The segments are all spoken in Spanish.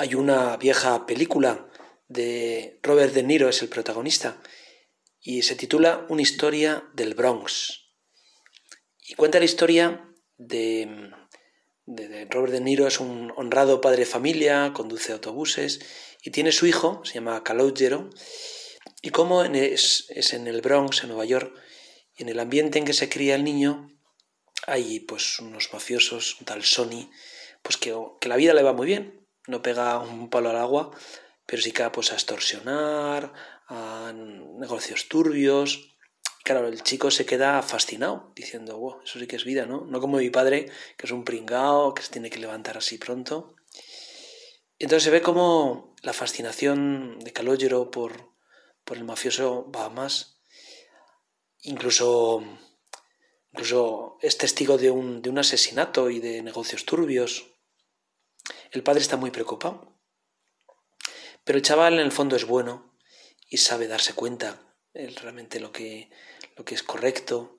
Hay una vieja película de Robert De Niro, es el protagonista, y se titula Una historia del Bronx. Y cuenta la historia de, Robert De Niro, es un honrado padre de familia, conduce autobuses y tiene su hijo, se llama Calogero, y cómo es, en el Bronx, en Nueva York, y en el ambiente en que se cría el niño, hay pues unos mafiosos, un tal Sony, pues que la vida le va muy bien, no pega un palo al agua, pero sí que pues, a extorsionar, a negocios turbios. Claro, el chico se queda fascinado, diciendo, wow, eso sí que es vida, ¿no? No como mi padre, que es un pringao, que se tiene que levantar así pronto. entonces se ve como la fascinación de Calogero por, por el mafioso más. Incluso, incluso es testigo de un, de un asesinato y de negocios turbios. El padre está muy preocupado. Pero el chaval en el fondo es bueno y sabe darse cuenta realmente lo que, lo que es correcto.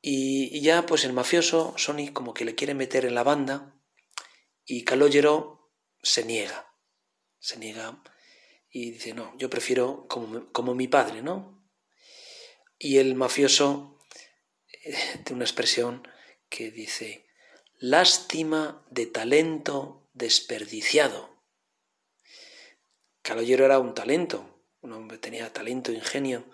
Y, ya pues el mafioso, Sony, como que le quiere meter en la banda y Calogero se niega. Se niega y dice, no, yo prefiero como, como mi padre, ¿no? Y el mafioso eh, tiene una expresión que dice, lástima de talento desperdiciado. Calogero era un talento, un hombre tenía talento, ingenio,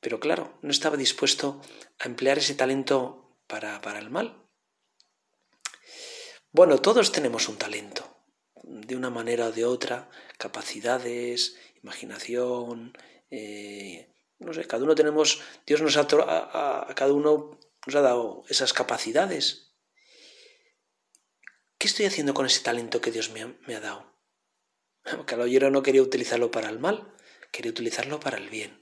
pero claro, no estaba dispuesto a emplear ese talento para, para el mal. Bueno, todos tenemos un talento, de una manera o de otra, capacidades, imaginación, eh, no sé, cada uno tenemos, Dios nos ha, a, cada uno nos ha dado esas capacidades. ¿Qué estoy haciendo con ese talento que Dios me me ha dado? Calogero no quería utilizarlo para el mal, quería utilizarlo para el bien.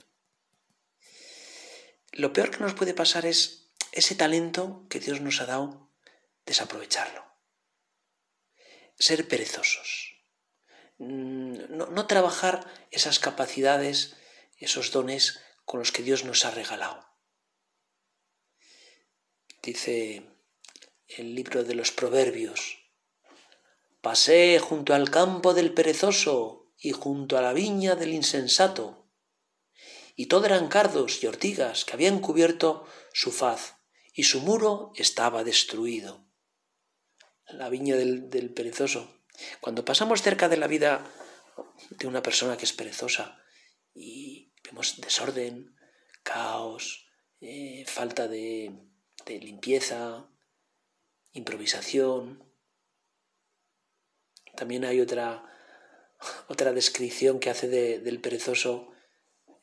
Lo peor que nos puede pasar es ese talento que Dios nos ha dado, desaprovecharlo. Ser perezosos. Mm, no, no trabajar esas capacidades, esos dones con los que Dios nos ha regalado. Dice el libro de los Proverbios, Pasé junto al campo del perezoso y junto a la viña del insensato. Y todo eran cardos y ortigas que habían cubierto su faz, y su muro estaba destruido. La viña del, perezoso. Cuando pasamos cerca de la vida de una persona que es perezosa y vemos desorden, caos, eh, falta de limpieza, improvisación, también hay otra, otra descripción que hace del perezoso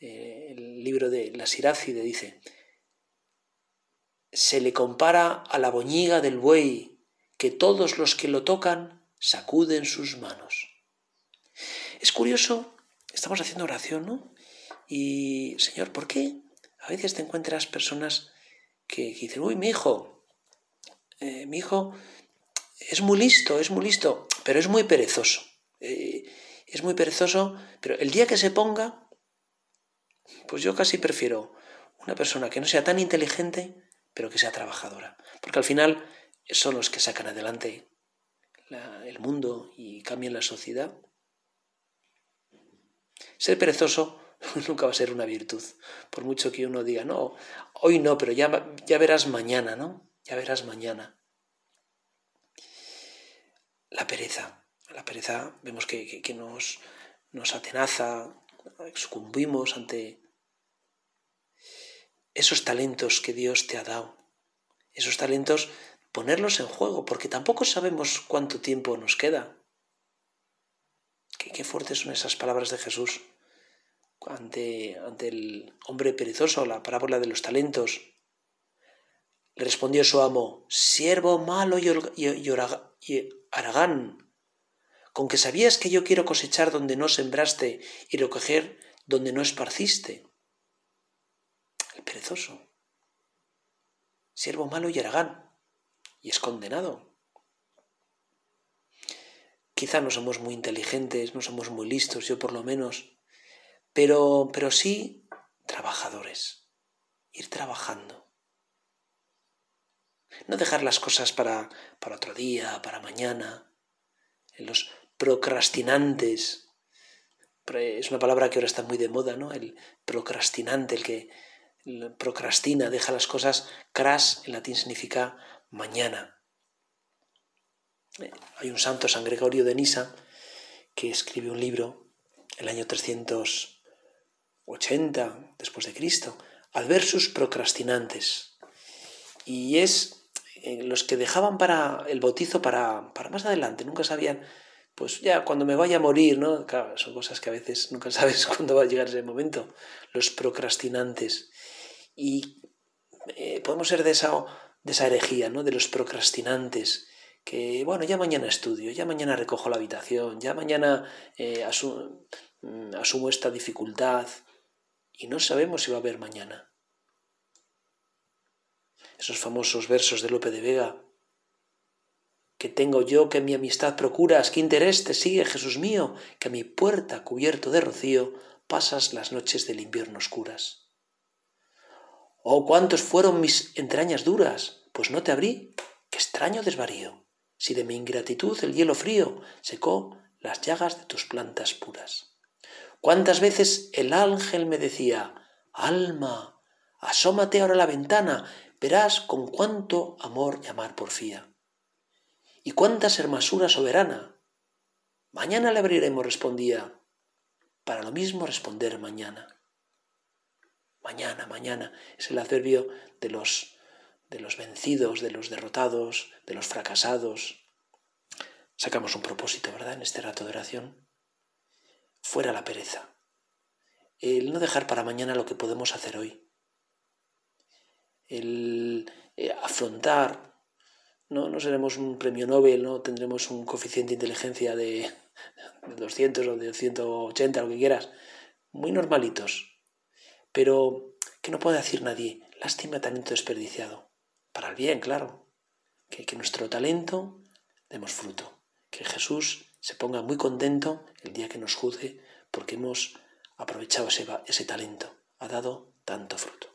eh, el libro de la Sirácide, dice, se le compara a la boñiga del buey, que todos los que lo tocan sacuden sus manos. Es curioso, estamos haciendo oración, ¿no? Y, Señor, ¿por qué a veces te encuentras personas que, dicen, uy, mi hijo, eh, mi hijo es muy listo, es muy listo, pero es muy perezoso. Eh, es muy perezoso, pero el día que se ponga, pues yo casi prefiero una persona que no sea tan inteligente, pero que sea trabajadora. Porque al final son los que sacan adelante el mundo y cambian la sociedad. Ser perezoso nunca va a ser una virtud, por mucho que uno diga, no, hoy no, pero ya, ya verás mañana, ¿no? Ya verás mañana la pereza. La pereza vemos que, nos, nos atenaza, sucumbimos ante esos talentos que Dios te ha dado. Esos talentos, ponerlos en juego, porque tampoco sabemos cuánto tiempo nos queda. Qué, qué fuertes son esas palabras de Jesús ante, ante el hombre perezoso, la parábola de los talentos. Le respondió su amo, siervo malo y Aragán, con que sabías que yo quiero cosechar donde no sembraste y recoger donde no esparciste. El perezoso, siervo malo y Aragán, y es condenado. Quizá no somos muy inteligentes, no somos muy listos, yo por lo menos, pero, pero sí trabajadores, ir trabajando. No dejar las cosas para, para otro día, para mañana. Los procrastinantes. Es una palabra que ahora está muy de moda, ¿no? El procrastinante, el que procrastina, deja las cosas. Cras en latín significa mañana. Eh, hay un santo, San Gregorio de Nisa, que escribe un libro el año 380 después de Cristo, Adversus procrastinantes. Y es eh, los que dejaban para el bautizo para, para más adelante, nunca sabían, pues ya cuando me vaya a morir, ¿no? Claro, son cosas que a veces nunca sabes cuándo va a llegar ese momento, los procrastinantes. Y eh, podemos ser de esa, de esa herejía, ¿no? De los procrastinantes, que, bueno, ya mañana estudio, ya mañana recojo la habitación, ya mañana eh, mm, asumo esta dificultad y no sabemos si va a haber mañana. Esos famosos versos de Lope de Vega, que tengo yo que mi amistad procuras, qué interés te sigue, Jesús mío, que a mi puerta cubierto de rocío pasas las noches del invierno oscuras. Oh, cuántos fueron mis entrañas duras, pues no te abrí, qué extraño desvarío si de mi ingratitud el hielo frío secó las llagas de tus plantas puras. ¿Cuántas veces el ángel me decía, Alma, asómate ahora a la ventana, verás con cuánto amor llamar porfía. ¿Y cuántas hermosura soberana? Mañana le abriremos, respondía, para lo mismo responder mañana. Mañana, mañana es el adverbio de los de los vencidos, de los derrotados, de los fracasados. Sacamos un propósito, ¿verdad? En este rato de oración. Fuera la pereza. El no dejar para mañana lo que podemos hacer hoy. El eh, afrontar. No, no seremos un premio Nobel, no tendremos un coeficiente de inteligencia de, de 200 o de 180, lo que quieras. Muy normalitos. Pero que no puede decir nadie, lástima talento desperdiciado para el bien, claro. Que, que nuestro talento demos fruto. Que Jesús se ponga muy contento el día que nos juzgue porque hemos aprovechado ese, ese talento. Ha dado tanto fruto.